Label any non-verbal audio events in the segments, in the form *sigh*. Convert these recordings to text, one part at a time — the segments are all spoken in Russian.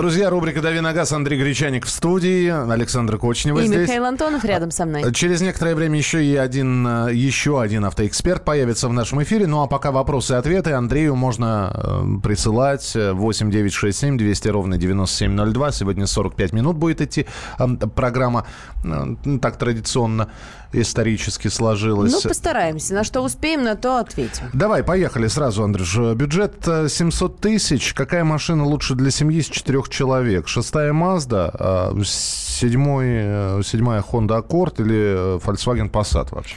Друзья, рубрика «Дави на газ». Андрей Гречаник в студии, Александр Кочнева И здесь. Михаил Антонов рядом со мной. Через некоторое время еще и один, э, еще один автоэксперт появится в нашем эфире. Ну а пока вопросы и ответы Андрею можно э, присылать 8 9 6 7 200 ровно 9702. Сегодня 45 минут будет идти э, программа. Э, так традиционно исторически сложилось. Ну, постараемся. На что успеем, на то ответим. Давай, поехали сразу, Андрюш. Бюджет 700 тысяч. Какая машина лучше для семьи с четырех человек? Шестая Mazda, седьмой, седьмая Honda Accord или Volkswagen Passat вообще?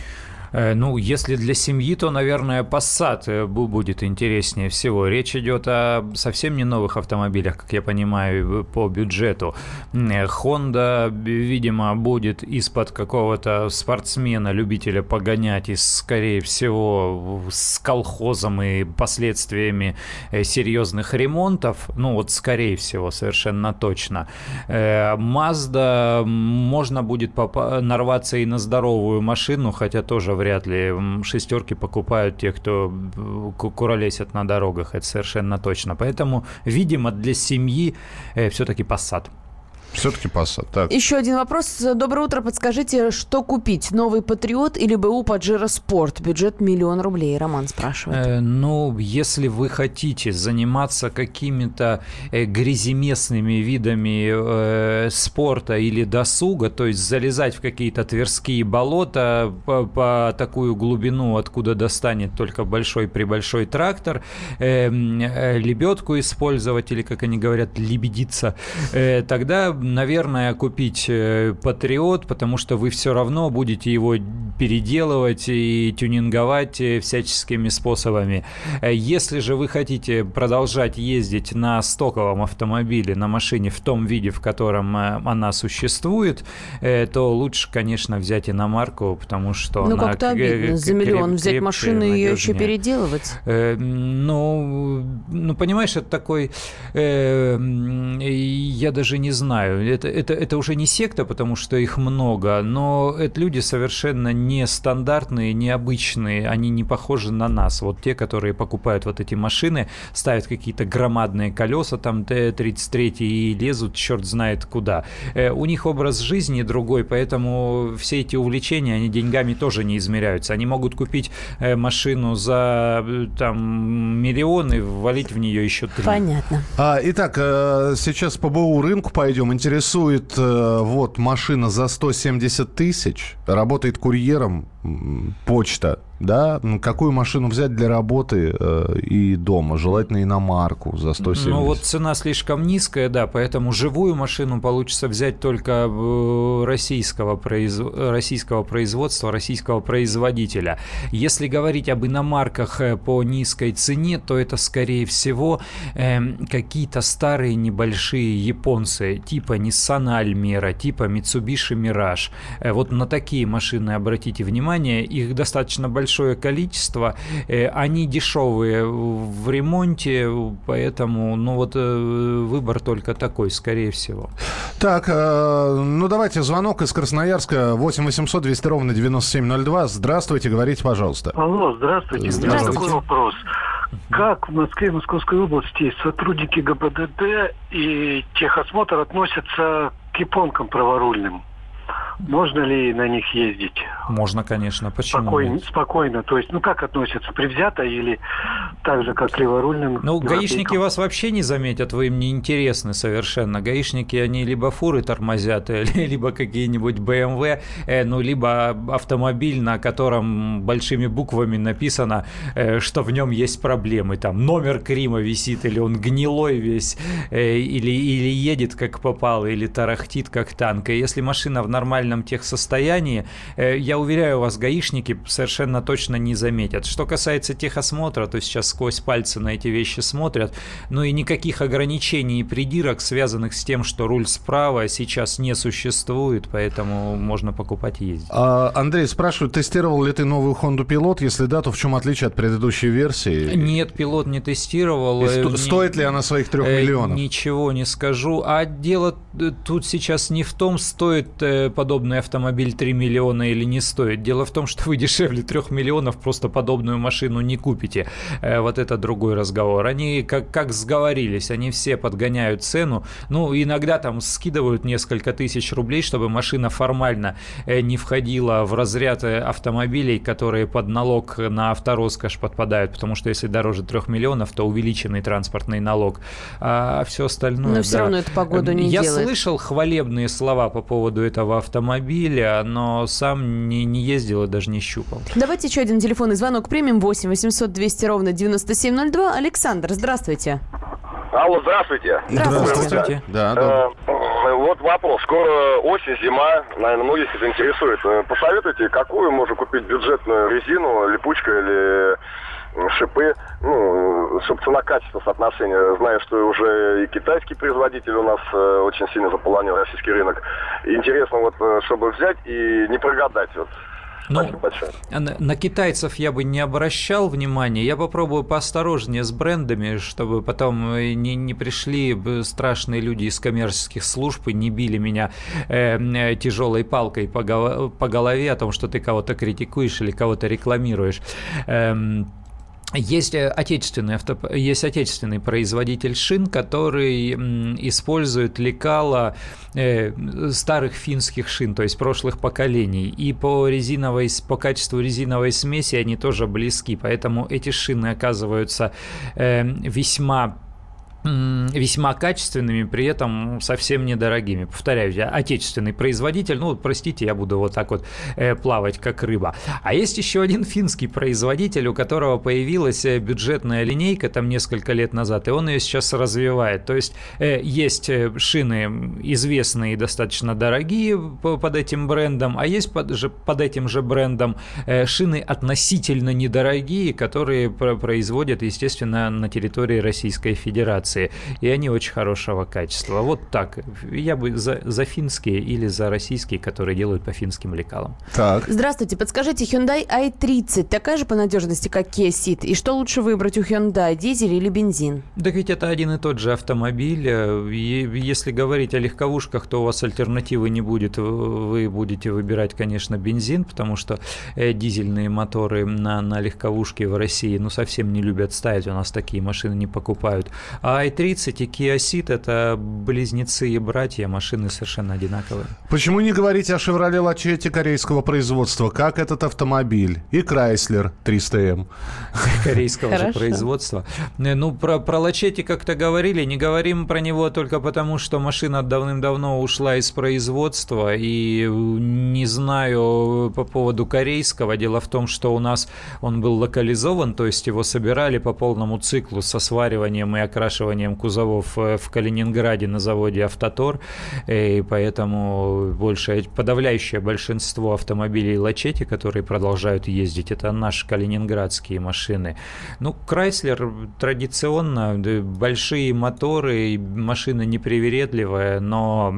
Э, ну, если для семьи, то, наверное, Passat э, будет интереснее всего. Речь идет о совсем не новых автомобилях, как я понимаю, по бюджету. Э, Honda, видимо, будет из-под какого-то спортсмена, любителя погонять, и, скорее всего, с колхозом и последствиями серьезных ремонтов. Ну, вот, скорее всего, совершенно точно. Mazda можно будет нарваться и на здоровую машину, хотя тоже вряд ли шестерки покупают те, кто куролесят на дорогах, это совершенно точно. Поэтому, видимо, для семьи э, все-таки Passat. Все-таки Passat. Так. Еще один вопрос. Доброе утро. Подскажите, что купить? Новый Патриот или БУ Паджеро Спорт? Бюджет миллион рублей. Роман спрашивает. Э, ну, если вы хотите заниматься какими-то э, гряземестными видами э, спорта или досуга, то есть залезать в какие-то тверские болота по, по такую глубину, откуда достанет только большой прибольшой трактор, э, э, лебедку использовать или, как они говорят, лебедиться, э, тогда наверное, купить э, Патриот, потому что вы все равно будете его переделывать и тюнинговать э, всяческими способами. Э, если же вы хотите продолжать ездить на стоковом автомобиле, на машине в том виде, в котором она существует, то лучше, конечно, взять иномарку, потому что Ну, как-то обидно за миллион взять машину и ее еще переделывать. Ну, ну, понимаешь, это такой... Я даже не знаю, это, это, это уже не секта, потому что их много, но это люди совершенно нестандартные, необычные, они не похожи на нас. Вот те, которые покупают вот эти машины, ставят какие-то громадные колеса, там Т-33 и лезут черт знает куда. Э, у них образ жизни другой, поэтому все эти увлечения, они деньгами тоже не измеряются. Они могут купить э, машину за э, там миллионы, ввалить в нее еще три. Понятно. А, итак, сейчас по БУ рынку пойдем интересует э, вот машина за 170 тысяч, работает курьером, почта да, какую машину взять для работы э, и дома, желательно иномарку за 170. Ну вот цена слишком низкая, да, поэтому живую машину получится взять только э, российского, произ... российского производства, российского производителя. Если говорить об иномарках э, по низкой цене, то это скорее всего э, какие-то старые небольшие японцы, типа Nissan Almera, типа Mitsubishi Mirage. Э, вот на такие машины обратите внимание, их достаточно большое большое количество. Э, они дешевые в ремонте, поэтому ну вот э, выбор только такой, скорее всего. Так, э, ну давайте звонок из Красноярска 8 800 200 ровно 9702. Здравствуйте, говорите, пожалуйста. Алло, здравствуйте. здравствуйте. У меня такой вопрос. Как в Москве и Московской области сотрудники ГБДД и техосмотр относятся к японкам праворульным? Можно ли на них ездить? Можно, конечно. Почему? Спокойно, спокойно. То есть, ну как относятся? Привзято или так же, как леворульным? Ну, гаишники вас вообще не заметят, вы им не интересны совершенно. Гаишники, они либо фуры тормозят, *laughs* либо какие-нибудь BMW, э, ну, либо автомобиль, на котором большими буквами написано, э, что в нем есть проблемы. Там номер Крима висит, или он гнилой весь, э, или, или едет как попало, или тарахтит как танк. И если машина в нормальном техсостоянии, э, я уверяю вас, гаишники совершенно точно не заметят. Что касается техосмотра, то сейчас сквозь пальцы на эти вещи смотрят, ну и никаких ограничений и придирок, связанных с тем, что руль справа сейчас не существует, поэтому можно покупать и ездить. А, Андрей спрашивает, тестировал ли ты новую Honda Pilot? Если да, то в чем отличие от предыдущей версии? Нет, пилот не тестировал. Сто, не, стоит ли она своих трех э, миллионов? Ничего не скажу. А дело тут сейчас не в том, стоит подобный автомобиль 3 миллиона или не стоит. Дело в том, что вы дешевле 3 миллионов просто подобную машину не купите. Э, вот это другой разговор. Они как, как сговорились, они все подгоняют цену. Ну, иногда там скидывают несколько тысяч рублей, чтобы машина формально э, не входила в разряд э, автомобилей, которые под налог на автороскошь подпадают. Потому что если дороже 3 миллионов, то увеличенный транспортный налог. А все остальное... Но да. все равно это погоду не Я делает. слышал хвалебные слова по поводу этого автомобиля, но сам не, не ездил и даже не щупал. Давайте еще один телефонный звонок примем. 8 800 200 ровно 9702. Александр, здравствуйте. Алло, здравствуйте. Здравствуйте. Здравствуйте. Да, да. Э, Вот вопрос. Скоро осень, зима. Наверное, многих это интересует. Посоветуйте, какую можно купить бюджетную резину, липучка или шипы, ну, чтобы цена-качество соотношение. Знаю, что уже и китайский производитель у нас э, очень сильно заполонил российский рынок. Интересно, вот, э, чтобы взять и не прогадать. Вот. Ну. А На, на китайцев я бы не обращал внимания. Я попробую поосторожнее с брендами, чтобы потом э, не, не пришли страшные люди из коммерческих служб и не били меня э, э, тяжелой палкой по, по голове о том, что ты кого-то критикуешь или кого-то рекламируешь. Эм, есть э, отечественный, авто, есть отечественный производитель шин, который использует лекала э, старых финских шин, то есть прошлых поколений. И по, резиновой, по качеству резиновой смеси они тоже близки, поэтому эти шины оказываются э, весьма весьма качественными, при этом совсем недорогими. Повторяю, отечественный производитель, ну, простите, я буду вот так вот э, плавать, как рыба. А есть еще один финский производитель, у которого появилась э, бюджетная линейка там несколько лет назад, и он ее сейчас развивает. То есть э, есть э, шины известные и достаточно дорогие по- под этим брендом, а есть под, же, под этим же брендом э, шины относительно недорогие, которые про- производят, естественно, на территории Российской Федерации. И они очень хорошего качества. Вот так. Я бы за, за финские или за российские, которые делают по финским лекалам. Так. Здравствуйте, подскажите, Hyundai i30 такая же по надежности, как Kia Ceed? И что лучше выбрать у Hyundai, дизель или бензин? Так ведь это один и тот же автомобиль. И Если говорить о легковушках, то у вас альтернативы не будет. Вы будете выбирать, конечно, бензин, потому что э, дизельные моторы на, на легковушке в России ну, совсем не любят ставить. У нас такие машины не покупают. А i30 и Kia Ceed – это близнецы и братья, машины совершенно одинаковые. Почему не говорить о Chevrolet Lachetti корейского производства? Как этот автомобиль? И Chrysler *laughs* 300M. корейского же производства. Э, Ну, про, про Лачети как-то говорили, не говорим про него только потому, что машина давным-давно ушла из производства, и э, не знаю по поводу корейского. Дело в том, что у нас он был локализован, то есть его собирали по полному циклу со свариванием и окрашиванием кузовов э, в Калининграде на заводе «Автотор», э, и поэтому большее, подавляющее большинство автомобилей Лачети, которые продолжают ездить, это наши калининградские машины. Ну, Крайслер традиционно, большие моторы, машина непривередливая, но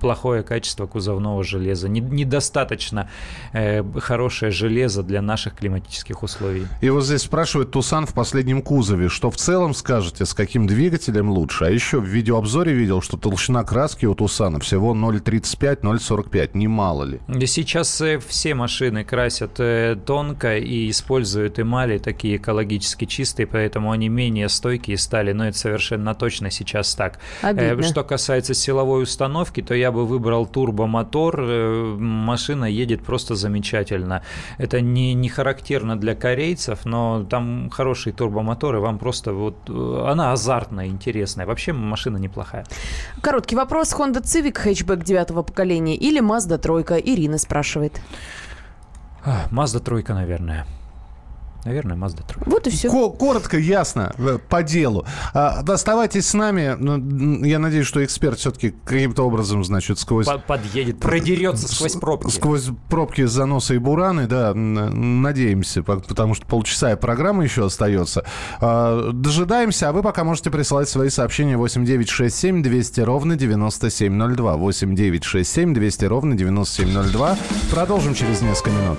плохое качество кузовного железа. Не- недостаточно э, хорошее железо для наших климатических условий. И вот здесь спрашивают Тусан в последнем кузове. Что в целом скажете, с каким двигателем лучше? А еще в видеообзоре видел, что толщина краски у Тусана всего 0,35-0,45. Немало ли? И Сейчас э, все машины красят э, тонко и используют эмали такие экологически чистые, поэтому они менее стойкие стали, но это совершенно точно сейчас так. Э, Обидно. Что касается силовой установки, то я бы выбрал турбомотор. Машина едет просто замечательно. Это не, не характерно для корейцев, но там хороший турбомотор, и вам просто вот... Она азартная, интересная. Вообще машина неплохая. Короткий вопрос. Honda Civic хэтчбэк девятого поколения или Mazda тройка? Ирина спрашивает. Мазда тройка, наверное. Наверное, Мазда тройка. Вот и все. Ко- Коротко, ясно, э, по делу. А, Оставайтесь с нами. Ну, Я надеюсь, что эксперт все-таки каким-то образом, значит, сквозь... По- Подъедет, продерется сквозь пробки. Сквозь пробки, заносы и бураны, да, надеемся, по- потому что полчаса и программа еще остается. А, Дожидаемся, а вы пока можете присылать свои сообщения 8967 200 ровно 9702. 8967 200 ровно 9702. Продолжим через несколько минут.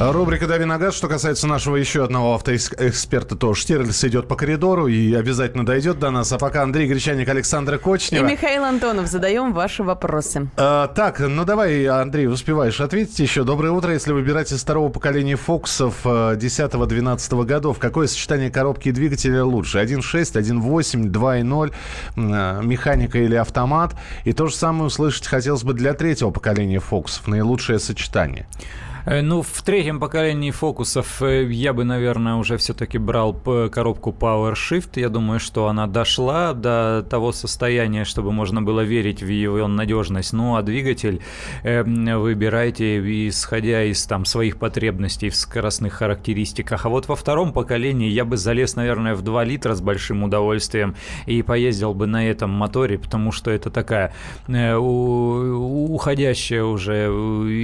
Рубрика «Дави на газ». Что касается нашего еще одного автоэксперта, то Штирлиц идет по коридору и обязательно дойдет до нас. А пока Андрей Гречаник, Александр Кочнева. И Михаил Антонов. Задаем ваши вопросы. А, так, ну давай, Андрей, успеваешь ответить еще. Доброе утро. Если выбирать из второго поколения Фоксов 10-12 годов, какое сочетание коробки и двигателя лучше? 1.6, 1.8, 2.0, механика или автомат? И то же самое услышать хотелось бы для третьего поколения Фоксов. Наилучшее сочетание. Э, ну, в третьем поколении фокусов э, я бы, наверное, уже все-таки брал коробку Power Shift. Я думаю, что она дошла до того состояния, чтобы можно было верить в ее надежность. Ну, а двигатель э, выбирайте, исходя из там своих потребностей в скоростных характеристиках. А вот во втором поколении я бы залез, наверное, в 2 литра с большим удовольствием и поездил бы на этом моторе, потому что это такая уходящая уже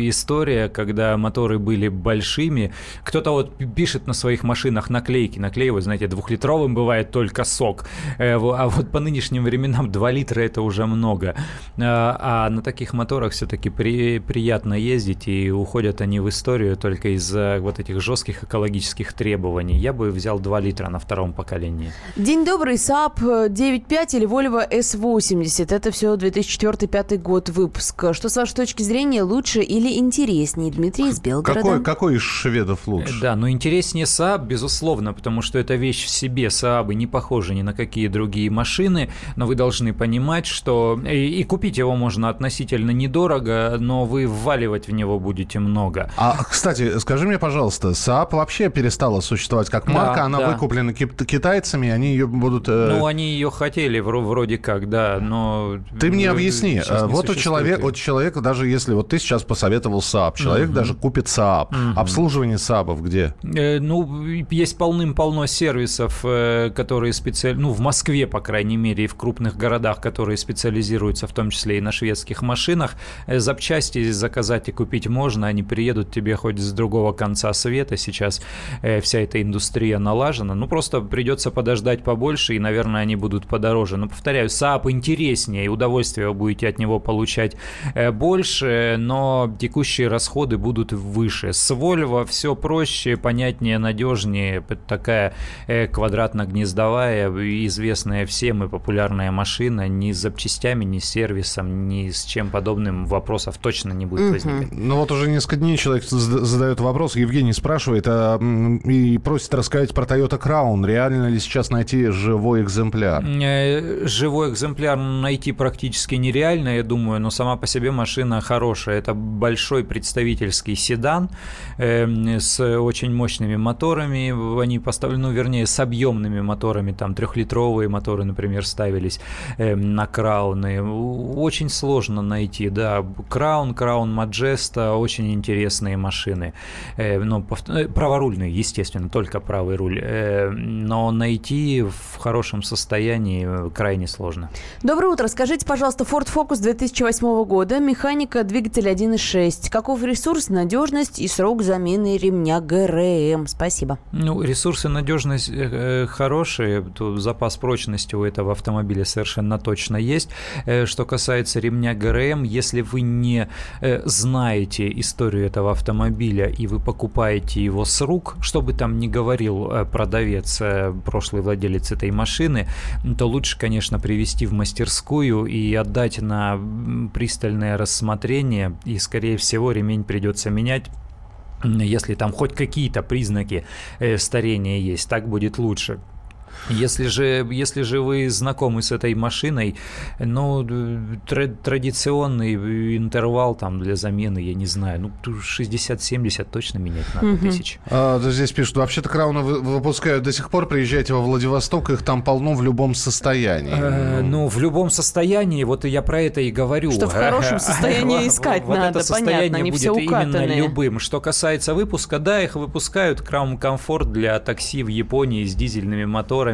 история, когда моторы были большими. Кто-то вот пишет на своих машинах наклейки, наклеивают, знаете, двухлитровым бывает только сок. Э, а вот по нынешним временам 2 литра это уже много. А, а на таких моторах все-таки при, приятно ездить, и уходят они в историю только из-за вот этих жестких экологических требований. Я бы взял 2 литра на втором поколении. День добрый, Saab 9.5 или Volvo S80. Это все 2004-2005 год выпуска. Что с вашей точки зрения лучше или интереснее? Дмитрий из Белгорода. Какой, какой из шведов лучше? Да, но интереснее Saab, безусловно, потому что это вещь в себе. Saab не похожи ни на какие другие машины, но вы должны понимать, что и, и купить его можно относительно недорого, но вы вваливать в него будете много. А, кстати, скажи мне, пожалуйста, Saab вообще перестала существовать как марка, да, она да. выкуплена китайцами, они ее будут... Э... Ну, они ее хотели вроде как, да, но... Ты мне объясни, вот у человека, вот человек, даже если вот ты сейчас посоветовал Saab, человек угу. даже купит СААП. Угу. Обслуживание СААПов где? Э, ну, есть полным-полно сервисов, э, которые специально, ну, в Москве, по крайней мере, и в крупных городах, которые специализируются в том числе и на шведских машинах. Э, запчасти заказать и купить можно, они приедут тебе хоть с другого конца света. Сейчас э, вся эта индустрия налажена. Ну, просто придется подождать побольше, и, наверное, они будут подороже. Но, повторяю, СААП интереснее, и удовольствие вы будете от него получать э, больше, но текущие расходы будут выше. С Volvo все проще, понятнее, надежнее. Такая э, квадратно-гнездовая, известная всем и популярная машина. Ни с запчастями, ни с сервисом, ни с чем подобным вопросов точно не будет возникать. Ну вот уже несколько дней человек задает вопрос, Евгений спрашивает а, и просит рассказать про Toyota Crown. Реально ли сейчас найти живой экземпляр? Э, живой экземпляр найти практически нереально, я думаю, но сама по себе машина хорошая. Это большой представительский седан э, с очень мощными моторами. Они поставлены, ну, вернее, с объемными моторами. Там трехлитровые моторы, например, ставились э, на крауны. Очень сложно найти, да. Краун, Краун Маджеста, очень интересные машины. Э, но праворульные, естественно, только правый руль. Э, но найти в хорошем состоянии крайне сложно. Доброе утро. Скажите, пожалуйста, Ford Focus 2008 года, механика двигателя 1.6. Каков ресурс, надежность? Надежность и срок замены ремня ГРМ. Спасибо. Ну, ресурсы надежность э, э, хорошие, то запас прочности у этого автомобиля совершенно точно есть. Э, что касается ремня ГРМ, если вы не знаете историю этого автомобиля и вы покупаете его с рук, что бы там ни говорил продавец, прошлый владелец этой машины, то лучше, конечно, привести в мастерскую и отдать на пристальное рассмотрение, и, скорее всего, ремень придется менять менять если там хоть какие-то признаки э, старения есть, так будет лучше. Если же, если же вы знакомы с этой машиной, ну, традиционный интервал там для замены, я не знаю, ну, 60-70 точно менять надо угу. тысяч. А, здесь пишут, вообще-то Крауна выпускают до сих пор, приезжайте во Владивосток, их там полно в любом состоянии. Э, ну, в любом состоянии, вот я про это и говорю. Что в хорошем состоянии *laughs* искать надо, понятно, они все именно любым. Что касается выпуска, да, их выпускают Краун Комфорт для такси в Японии с дизельными моторами,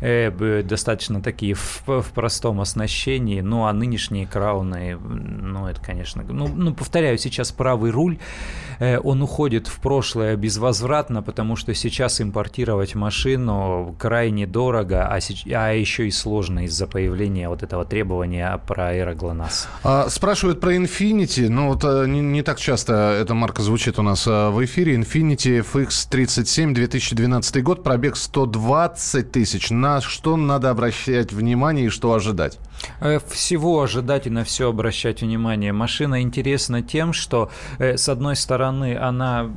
э, достаточно такие в, в простом оснащении, ну, а нынешние Крауны, ну, это, конечно, ну, ну повторяю, сейчас правый руль, э, он уходит в прошлое безвозвратно, потому что сейчас импортировать машину крайне дорого, а, а еще и сложно из-за появления вот этого требования про аэроглонасс. А, спрашивают про Infinity, ну вот э, не, не так часто эта марка звучит у нас э, в эфире. Infinity FX37 2012 год, пробег 120 тысяч. На что надо обращать внимание и что ожидать? Э, всего ожидать и на все обращать внимание. Машина интересна тем, что, э, с одной стороны, она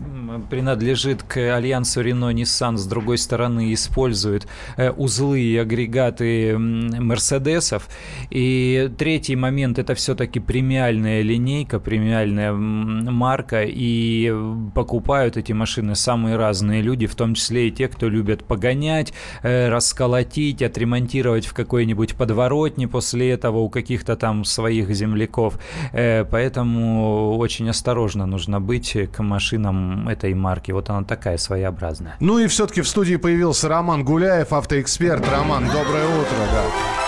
принадлежит к альянсу Renault-Nissan, с другой стороны, использует э, узлы и агрегаты Мерседесов. И третий момент – это все-таки премиальная линейка, премиальная марка, и покупают эти машины самые разные люди, в том числе и те, кто любят погонять, расколотить, отремонтировать в какой-нибудь подворотне после после этого у каких-то там своих земляков. Э, поэтому очень осторожно нужно быть к машинам этой марки. Вот она такая своеобразная. Ну и все-таки в студии появился Роман Гуляев, автоэксперт. Роман, доброе утро. Да.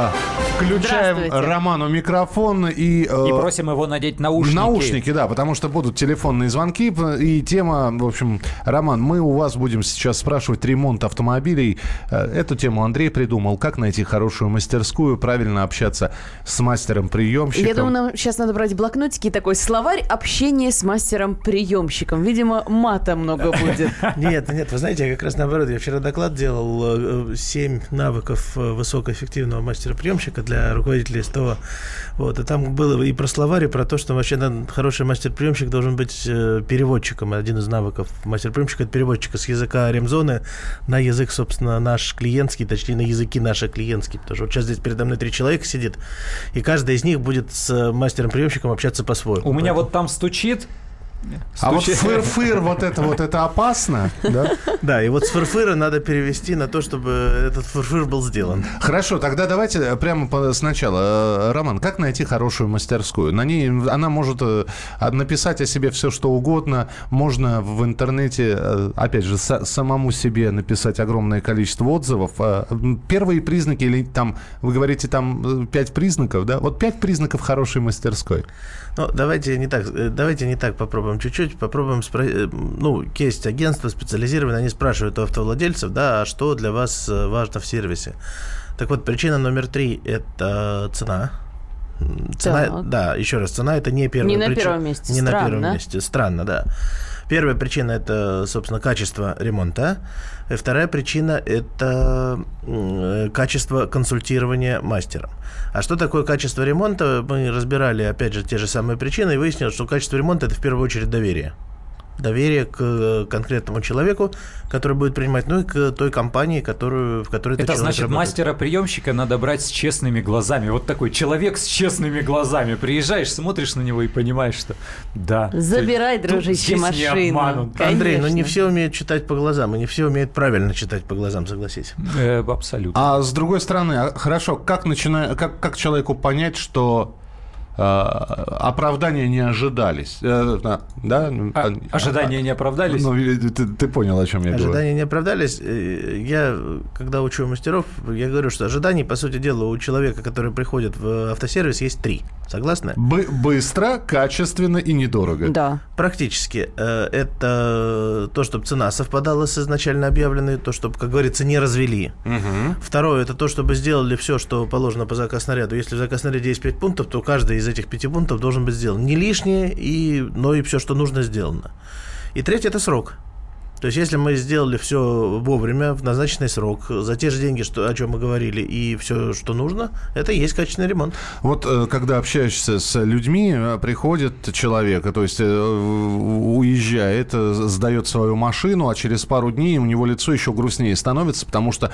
А, включаем Роману микрофон и... Э, и просим его надеть наушники. Наушники, да, потому что будут телефонные звонки. И тема, в общем, Роман, мы у вас будем сейчас спрашивать ремонт автомобилей. Э, эту тему Андрей придумал. Как найти хорошую мастерскую, правильно общаться с мастером-приемщиком. Я думаю, нам сейчас надо брать блокнотики такой словарь общения с мастером-приемщиком. Видимо, мата много будет. *laughs* Нет, нет, вы знаете, я как раз наоборот. Я вчера доклад делал 7 э, навыков высокоэффективного мастера мастера-приемщика для руководителей СТО. Вот, и там было и про словарь, и про то, что вообще да, хороший мастер-приемщик должен быть э, переводчиком. Один из навыков мастер-приемщика – это переводчика с языка ремзоны на язык, собственно, наш клиентский, точнее, на языки наши клиентские. Потому что вот сейчас здесь передо мной три человека сидит, и каждый из них будет с мастером-приемщиком общаться по-своему. У меня вот там стучит, а вот фыр-фыр, *laughs* вот это вот, это опасно, да? Да, и вот с фырфыра надо перевести на то, чтобы этот фырфыр был сделан. Хорошо, тогда давайте прямо сначала. Э, Роман, как найти хорошую мастерскую? На ней она может э, написать о себе все, что угодно. Можно в интернете, э, опять же, самому себе написать огромное количество отзывов. Первые признаки, или там, вы говорите, там пять признаков, да? Вот пять признаков хорошей мастерской. Ну, давайте не так, давайте не так попробуем чуть-чуть, попробуем, спро- ну, есть агентство специализированное, они спрашивают у автовладельцев, да, а что для вас важно в сервисе. Так вот, причина номер три – это цена. Цена, так. да, еще раз, цена это не первая Не причина. на первом месте, Не странно. на первом месте, странно, да. Первая причина это, собственно, качество ремонта. И вторая причина это качество консультирования мастером. А что такое качество ремонта? Мы разбирали, опять же, те же самые причины и выяснилось, что качество ремонта это в первую очередь доверие доверие к э, конкретному человеку, который будет принимать, ну и к той компании, которую, в которой Это значит, мастера-приемщика надо брать с честными глазами. Вот такой человек с честными глазами. Приезжаешь, смотришь на него и понимаешь, что да. Забирай, дружище, машину. Андрей, ну не все умеют читать по глазам, и не все умеют правильно читать по глазам, согласись. Э, абсолютно. А с другой стороны, а, хорошо, как, начина... как, как человеку понять, что оправдания не ожидались. Э, да? А, ожидания не оправдались? Ну, ты, ты понял, о чем я ожидания говорю. Ожидания не оправдались. Э, я, когда учу мастеров, я говорю, что ожиданий, по сути дела, у человека, который приходит в автосервис, есть три. Согласны? Бы быстро, качественно и недорого. Да. Практически. Это то, чтобы цена совпадала с изначально объявленной, то, чтобы, как говорится, не развели. Угу. Второе, это то, чтобы сделали все, что положено по заказ снаряду. Если в заказ снаряде есть 5 пунктов, то каждый из этих пяти пунктов должен быть сделан. Не лишнее, и, но и все, что нужно, сделано. И третье – это срок. То есть, если мы сделали все вовремя, в назначенный срок, за те же деньги, что, о чем мы говорили, и все, что нужно, это и есть качественный ремонт. Вот э, когда общаешься с людьми, э, приходит человек, то есть э, уезжает, сдает свою машину, а через пару дней у него лицо еще грустнее становится, потому что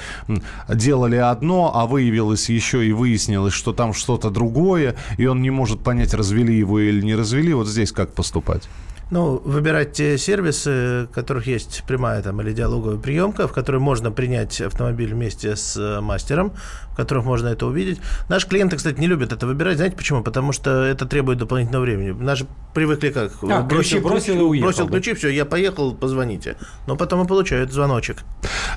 делали одно, а выявилось еще и выяснилось, что там что-то другое, и он не может понять, развели его или не развели. Вот здесь как поступать? Ну, выбирать те сервисы, в которых есть прямая там, или диалоговая приемка, в которой можно принять автомобиль вместе с э, мастером, в которых можно это увидеть. Наши клиенты, кстати, не любят это выбирать. Знаете почему? Потому что это требует дополнительного времени. Наши привыкли как? А, бросил, ключи бросил и уехал. Бросил ключи, все, я поехал, позвоните. Но потом и получают звоночек.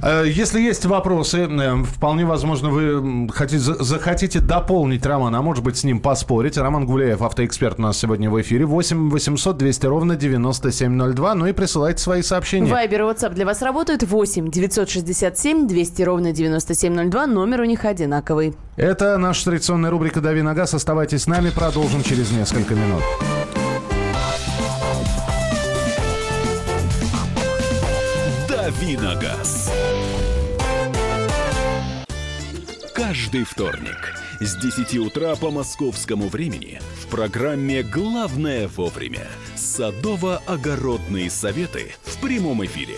Э, если есть вопросы, э, вполне возможно, вы хотите, захотите дополнить Романа, а может быть с ним поспорить. Роман Гуляев, автоэксперт у нас сегодня в эфире. 8 800 200 ровно 9702. Ну и присылайте свои сообщения. Вайбер и WhatsApp для вас работают 8 967 200 ровно 9702. Номер у них одинаковый. Это наша традиционная рубрика «Дави на газ». Оставайтесь с нами, продолжим через несколько минут. «Дави на газ». Каждый вторник с 10 утра по московскому времени в программе «Главное вовремя» Садово-огородные советы в прямом эфире.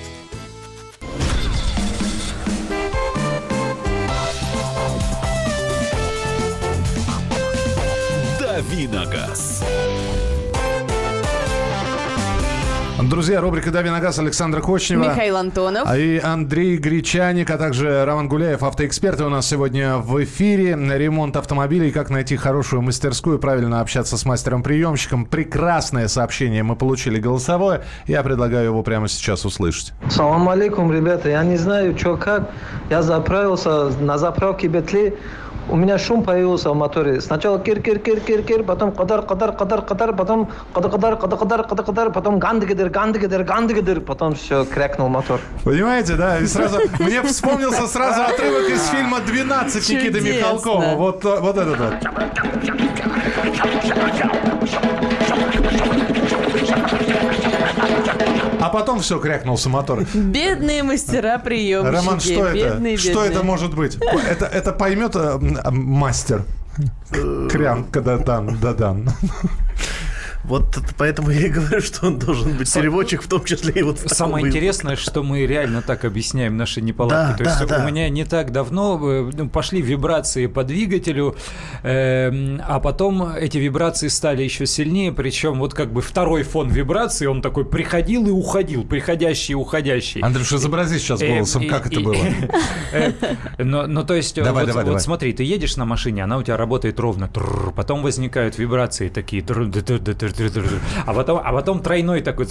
«Давиногаз». Друзья, рубрика «Дави на газ» Александра Кочнева. Михаил Антонов. И Андрей Гречаник, а также Роман Гуляев, автоэксперты у нас сегодня в эфире. Ремонт автомобилей, как найти хорошую мастерскую, правильно общаться с мастером-приемщиком. Прекрасное сообщение мы получили голосовое. Я предлагаю его прямо сейчас услышать. Салам алейкум, ребята. Я не знаю, что как. Я заправился на заправке Бетли у меня шум появился в моторе. Сначала кир-кир-кир-кир-кир, потом кадар-кадар-кадар-кадар, потом кадар-кадар-кадар-кадар-кадар, потом гандыгидер, гандыгидер, гандыгидер, потом все, крякнул мотор. Понимаете, да? И сразу, мне вспомнился сразу отрывок из фильма «12» Никиты Михалкова. Вот, вот этот вот. А потом все, крякнулся мотор. Бедные мастера приемщики. Роман, что это? Бедные, что это может быть? Это, это поймет э, мастер. Крям, когда дан, да дан. Вот поэтому я и говорю, что он должен быть переводчик, в том числе и вот в Самое интересное, что мы реально так объясняем наши неполадки. Да, То да, есть да. у меня не так давно э, ну, пошли вибрации по двигателю, э, а потом эти вибрации стали еще сильнее, причем вот как бы второй фон вибрации, он такой приходил и уходил, приходящий и уходящий. Андрюш, изобрази сейчас э, голосом, как это было. *laughs* Но то есть, вот смотри, ты едешь на машине, она у тебя работает ровно, потом возникают вибрации такие, *laughs* а потом, а потом тройной такой...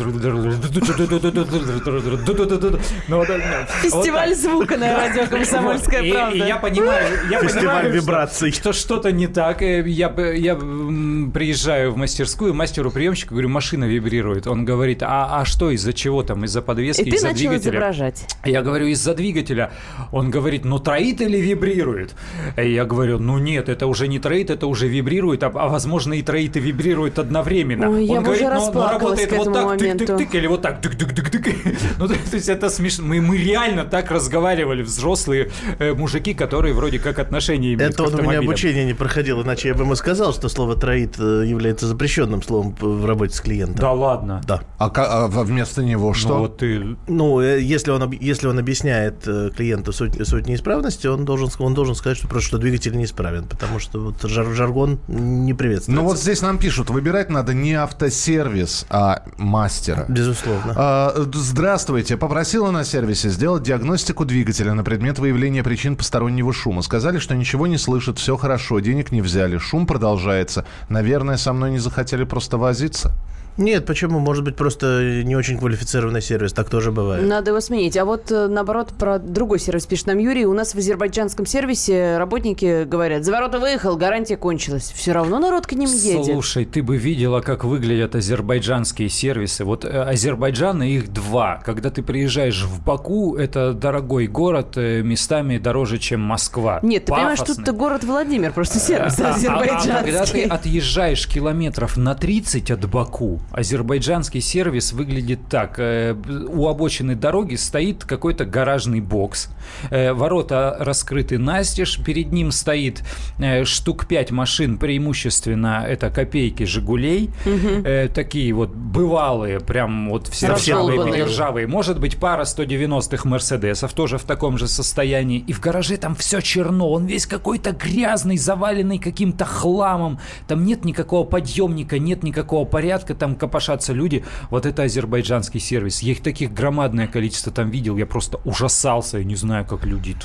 Фестиваль звука на радио «Комсомольская правда». И я понимаю, я понимаю вибраций. что что-то не так. Я, я приезжаю в мастерскую, мастеру-приемщику, говорю, машина вибрирует. Он говорит, а, а что, из-за чего там? Из-за подвески, из-за двигателя? И ты начал изображать. Я говорю, из-за двигателя. Он говорит, ну троит или вибрирует? Я говорю, ну нет, это уже не троит, это уже вибрирует, а, а возможно и троит и вибрирует одновременно одновременно. Ой, Он я говорит, уже ну, ну работает вот так, тык-тык-тык, или вот так, тык-тык-тык-тык. *laughs* Ну, то есть это смешно. Мы, мы реально так разговаривали, взрослые э, мужики, которые вроде как отношения имеют Это он у меня обучение не проходил, иначе я бы ему сказал, что слово «троит» э, является запрещенным словом в работе с клиентом. Да ладно? Да. А, а вместо него ну, что? Ну, вот ты... ну э, если, он, если он объясняет э, клиенту суть, суть неисправности, он должен, он должен сказать, что просто что двигатель неисправен, потому что вот жар, жаргон не приветствуется. Ну вот здесь нам пишут, выбирать надо не автосервис, а мастера. Безусловно. А, здравствуйте. Попросила на сервисе сделать диагностику двигателя на предмет выявления причин постороннего шума. Сказали, что ничего не слышат, все хорошо, денег не взяли, шум продолжается. Наверное, со мной не захотели просто возиться. Нет, почему? Может быть, просто не очень квалифицированный сервис. Так тоже бывает. Надо его сменить. А вот, э, наоборот, про другой сервис пишет нам Юрий. У нас в азербайджанском сервисе работники говорят, за ворота выехал, гарантия кончилась. Все равно народ к ним едет. Слушай, ты бы видела, как выглядят азербайджанские сервисы. Вот э, Азербайджан, и их два. Когда ты приезжаешь в Баку, это дорогой город, э, местами дороже, чем Москва. Нет, ты понимаешь, Пафосный. тут город Владимир, просто сервис А- а- а азербайджанский. когда ты отъезжаешь километров на 30 от Баку, азербайджанский сервис выглядит так. Э, У обочины дороги стоит какой-то гаражный бокс. Э, Ворота раскрыты настежь. Перед ним стоит э, штук 5 машин, преимущественно это копейки «Жигулей». Э, Такие вот бывалые, прям вот все ржавые, ржавые. Может быть, пара 190-х «Мерседесов» тоже в таком же состоянии. И в гараже там все черно. Он весь какой-то грязный, заваленный каким-то хламом. Там нет никакого подъемника, нет никакого порядка. Там копошатся люди. Вот это азербайджанский сервис. Я их таких громадное количество там видел. Я просто ужасался. Я не знаю, как люди...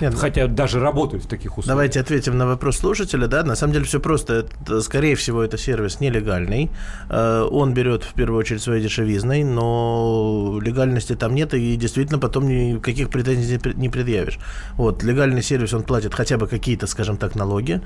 Нет, ну- Хотя даже работают в таких условиях. Давайте ответим на вопрос слушателя. Да, на самом деле все просто. Это, скорее всего, это сервис нелегальный. Э, Он берет в первую очередь своей дешевизной, но легальности там нет, и действительно потом никаких претензий не пре- не предъявишь. Вот, легальный сервис, он платит хотя бы какие-то, скажем так, налоги,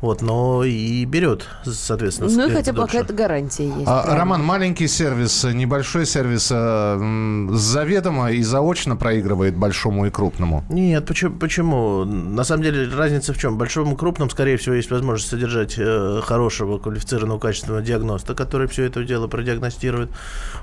вот, но и берет, соответственно. Ну и хотя бы какая-то гарантия есть. А. Роман, маленький сервис, небольшой сервис э, заведомо и заочно проигрывает большому и крупному. Нет, почему, почему? На самом деле разница в чем? Большому и крупному, скорее всего, есть возможность содержать э, хорошего, квалифицированного, качественного диагноста, который все это дело продиагностирует.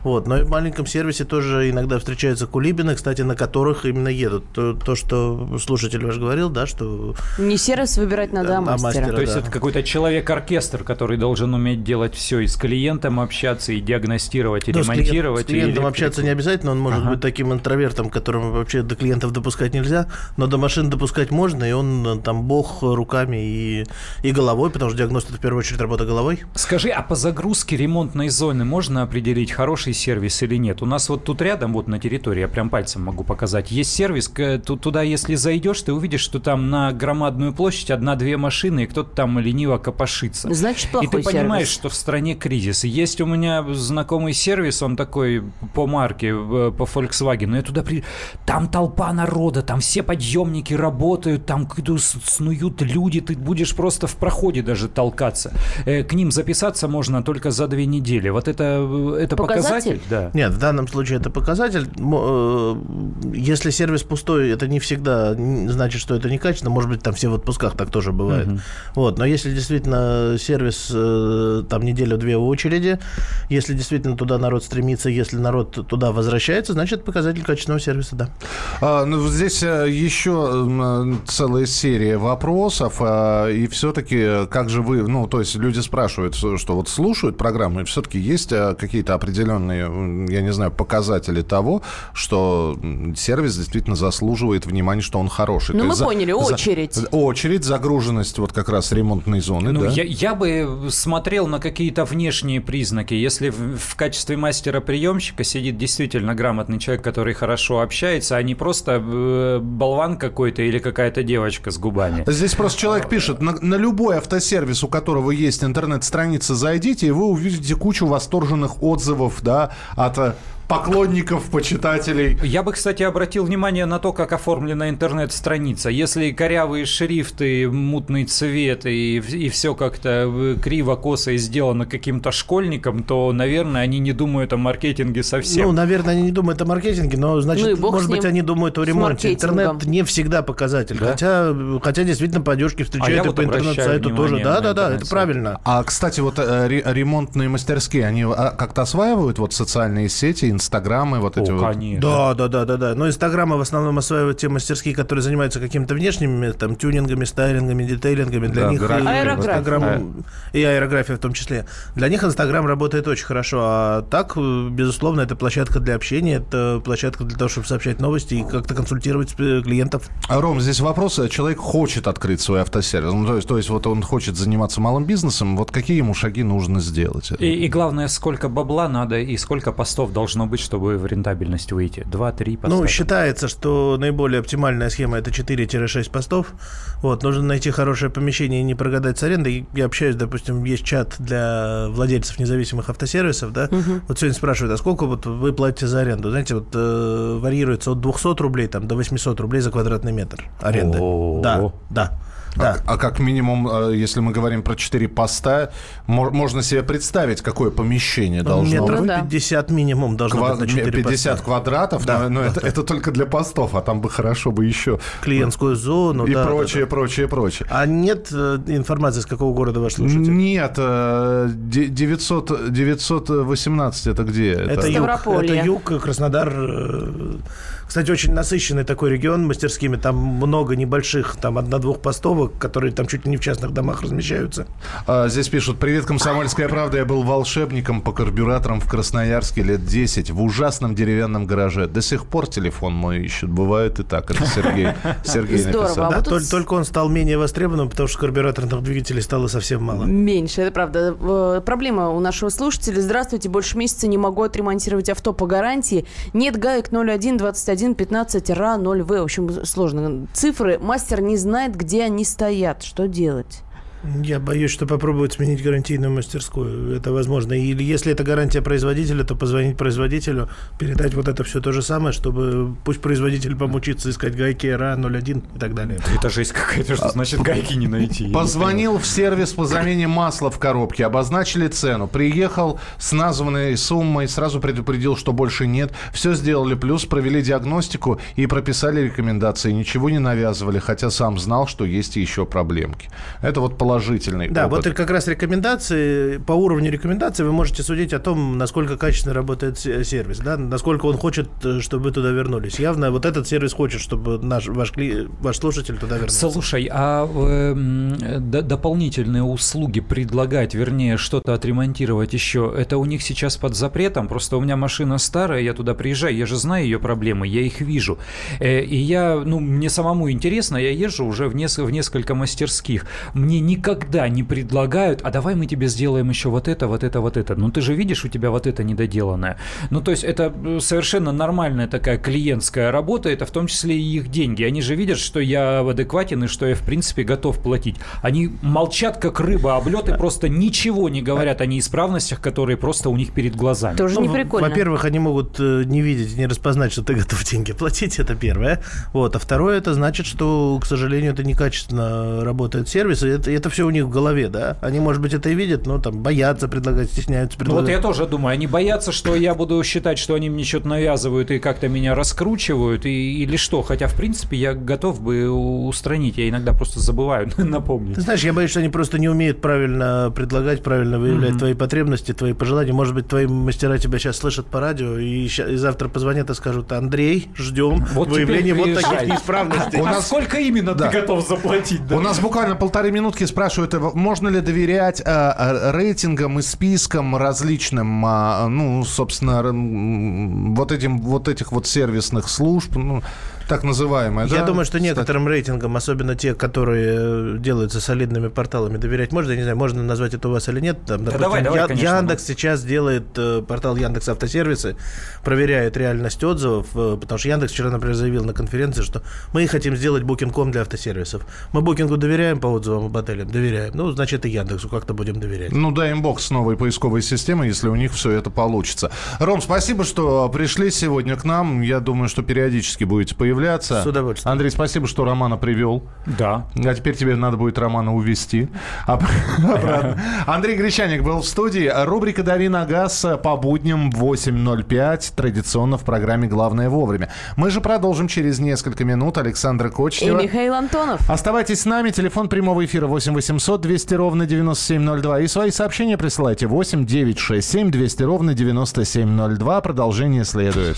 Вот. Но и в маленьком сервисе тоже иногда встречаются кулибины, кстати, на которых именно едут. То, то, что слушатель ваш говорил, да, что... Не сервис выбирать надо, а А мастера. мастера. То есть да. это какой-то человек-оркестр, который должен уметь делать все, и с клиентом общаться, и диагностировать, и Ну, с клиент- ремонтировать. с клиентом и общаться не обязательно, он может Ага. быть таким интровертом, которому вообще до клиентов допускать нельзя, но до машин допускать можно, и он э, там бог руками и, и головой, потому что диагност это в первую очередь работа головой. Скажи, а по загрузке ремонтной зоны можно определить, хороший сервис или нет? У нас вот тут рядом, вот на территории, я прям пальцем могу показать, есть сервис, туда если зайдешь, ты увидишь, что там на громадную площадь одна-две машины, и кто-то там лениво копошится. Значит, И плохой ты понимаешь, сервис. что в стране кризис. И Есть у меня знакомый сервис, он такой по марке, э, по Volkswagen. Я туда при... Там толпа народа, там все подъемники работают, там снуют люди, ты будешь просто в проходе даже толкаться. Э, К ним записаться можно только за две недели. Вот это, э, это Показатель? показатель? Да. Нет, в данном случае это показатель. Если сервис пустой, это не всегда значит, что это некачественно. Может быть, там все в отпусках так тоже бывает. Вот. Но если действительно сервис там неделю-две в очереди, если действительно туда народ стремится, если народ туда возвращается, значит, показатель качественного сервиса, да. А, ну, здесь э, еще м, целая серия вопросов, а, и все-таки как же вы, ну, то есть люди спрашивают, что вот слушают программу, и все-таки есть э, какие-то определенные, я не знаю, показатели того, что сервис действительно заслуживает внимания, что он хороший. Ну, мы за- поняли, за- очередь. очередь, загруженность вот как раз ремонтной зоны, Ну, да? я, я бы смотрел на какие-то внешние признаки. Если в, в качестве мастера-приемщика сидит действительно грамотный человек, который хорошо общается, а не просто э, болван какой-то или какая-то девочка с губами. Здесь просто человек пишет, на, на любой автосервис, у которого есть интернет-страница, зайдите, и вы увидите кучу восторженных отзывов, да, от э, поклонников, почитателей. Я бы, кстати, обратил внимание на то, как оформлена интернет-страница. Если корявые шрифты, мутный цвет и, и все как-то э, криво-косо и сделано каким-то школьником, то, наверное, они не думают о маркетинге совсем. Ну, наверное, они не думают о маркетинге, но, значит, Ну может быть, они думают о ремонте. Интернет не всегда показатель. Да? Хотя, хотя действительно по одежке А встречают и вот по интернет-сайту тоже. внимание Да, на да, да, это правильно. А, кстати, вот э, ре- ремонтные мастерские, они а, как-то осваивают вот социальные сети, инстаграмы, вот эти О, вот? конечно. Да, да, да, да, да. Но инстаграмы в основном осваивают те мастерские, которые занимаются какими-то внешними там тюнингами, стайлингами, детейлингами. Для Да, них э. Инстаграм и аэрография в том числе. Для них Инстаграм работает очень хорошо. А так, э, безусловно, это площадка для общения, это площадка для того, чтобы сообщать новости и как-то консультировать э, клиентов. А, Ром, здесь вопрос, человек хочет открыть свой автосервис, ну, то есть, то есть вот он хочет заниматься малым бизнесом, вот какие ему шаги нужно сделать? И, и главное, сколько бабла надо и сколько постов должно быть, чтобы в рентабельность выйти? Два-три поста? Ну, считается, что наиболее оптимальная схема это 4-6 постов. Вот, нужно найти хорошее помещение и не прогадать с арендой. Я общаюсь, допустим, есть чат для владельцев независимых автосервисов, да. Угу. Вот сегодня спрашивают, а сколько вот вы платите за аренду? Знаете, вот э, варьируется от 200 рублей там, до 800 рублей за квадратный метр аренды. О-о-о. Да, да. Да. А, а как минимум, э, если мы говорим про 4 поста, можно себе представить, какое помещение должно Метров быть. 50 минимум должно Ква- быть на 4 50 поста. квадратов, да, но, но да, это, да. это только для постов, а там бы хорошо бы еще... Клиентскую зону. И да, прочее, да, да. прочее, прочее. А нет э, информации, с какого города ваш слушатель? Нет, 900, э, 918 это где? Это, это юг, это юг, Краснодар, кстати, очень насыщенный такой регион мастерскими. Там много небольших, там одна-двух постовок, которые там чуть ли не в частных домах размещаются. А, здесь пишут, привет, Комсомольская правда. Я был волшебником по карбюраторам в Красноярске лет 10 в ужасном деревянном гараже. До сих пор телефон мой ищут. Бывает и так. Это Сергей, *laughs* Сергей Здорово. написал. Да, тут... Только он стал менее востребованным, потому что карбюраторных двигателей стало совсем мало. Меньше, это правда. Проблема у нашего слушателя. Здравствуйте, больше месяца не могу отремонтировать авто по гарантии. Нет гаек 01 21 1, 15, РА, 0В. В общем, сложно. Цифры. Мастер не знает, где они стоят. Что делать? Я боюсь, что попробовать сменить гарантийную мастерскую. Это возможно. Или если это гарантия производителя, то позвонить производителю, передать вот это все то же самое, чтобы пусть производитель помучится искать гайки РА 01 и так далее. Это жесть какая-то, что значит гайки не найти. Позвонил в сервис по замене масла в коробке, обозначили цену. Приехал с названной суммой, сразу предупредил, что больше нет. Все сделали, плюс провели диагностику и прописали рекомендации. Ничего не навязывали, хотя сам знал, что есть еще проблемки. Это вот положительный Да, опыт. вот как раз рекомендации, по уровню рекомендаций вы можете судить о том, насколько качественно работает сервис, да, насколько он хочет, э, чтобы вы туда вернулись. Явно вот этот сервис хочет, чтобы наш, ваш, ваш слушатель туда вернулся. Слушай, а э, д- дополнительные услуги предлагать, вернее, что-то отремонтировать еще, это у них сейчас под запретом? Просто у меня машина старая, я туда приезжаю, я же знаю ее проблемы, я их вижу. Э, и я, ну, мне самому интересно, я езжу уже в, нес- в несколько мастерских. Мне не никогда не предлагают, а давай мы тебе сделаем еще вот это, вот это, вот это. Ну ты же видишь, у тебя вот это недоделанное. Ну то есть это э, совершенно нормальная такая клиентская работа, это в том числе и их деньги. Они же видят, что я адекватен и что я в принципе готов платить. Они молчат как рыба об лед и просто ничего не говорят о неисправностях, которые просто у них перед глазами. Тоже ну, не прикольно. Во-первых, они могут э, не видеть, не распознать, что ты готов деньги платить, это первое. Вот. А второе, это значит, что, к сожалению, это некачественно работает сервис, и это, это это все у них в голове, да? Они, может быть, это и видят, но там боятся предлагать, стесняются предлагать. Вот я тоже думаю, они боятся, что я буду считать, что они мне что-то навязывают и как-то меня раскручивают, и, или что. Хотя, в принципе, я готов бы устранить. Я иногда просто забываю *laughs* напомнить. Ты знаешь, я боюсь, что они просто не умеют правильно предлагать, правильно выявлять mm-hmm. твои потребности, твои пожелания. Может быть, твои мастера тебя сейчас слышат по радио, и, и завтра позвонят и скажут, Андрей, ждем вот выявления вот таких неисправностей. Нас сколько именно ты готов заплатить? У нас буквально полторы минутки спрашивают, э, можно ли доверять э, э, рейтингам и спискам различным, э, ну, собственно, вот этим вот этих вот сервисных служб, ну, так называемая, Я да? думаю, что некоторым Кстати. рейтингам, особенно те, которые э, делаются солидными порталами, доверять можно. Я не знаю, можно назвать это у вас или нет. Там, допустим, давай, давай, Я, конечно, Яндекс ну. сейчас делает, э, портал Яндекс Автосервисы, проверяет реальность отзывов, э, потому что Яндекс вчера, например, заявил на конференции, что мы хотим сделать Booking.com для автосервисов. Мы Букингу доверяем по отзывам об отелях? Доверяем. Ну, значит, и Яндексу как-то будем доверять. Ну, да, бокс с новой поисковой системой, если у них все это получится. Ром, спасибо, что пришли сегодня к нам. Я думаю, что периодически будете появляться появляться. С удовольствием. Андрей, спасибо, что Романа привел. Да. А теперь тебе надо будет Романа увезти. *laughs* Андрей Гречаник был в студии. Рубрика «Дави на газ» по будням 8.05. Традиционно в программе «Главное вовремя». Мы же продолжим через несколько минут. Александра Кочнева. И Михаил Антонов. Оставайтесь с нами. Телефон прямого эфира 8 800 200 ровно 9702. И свои сообщения присылайте 8 967 200 ровно 9702. Продолжение следует.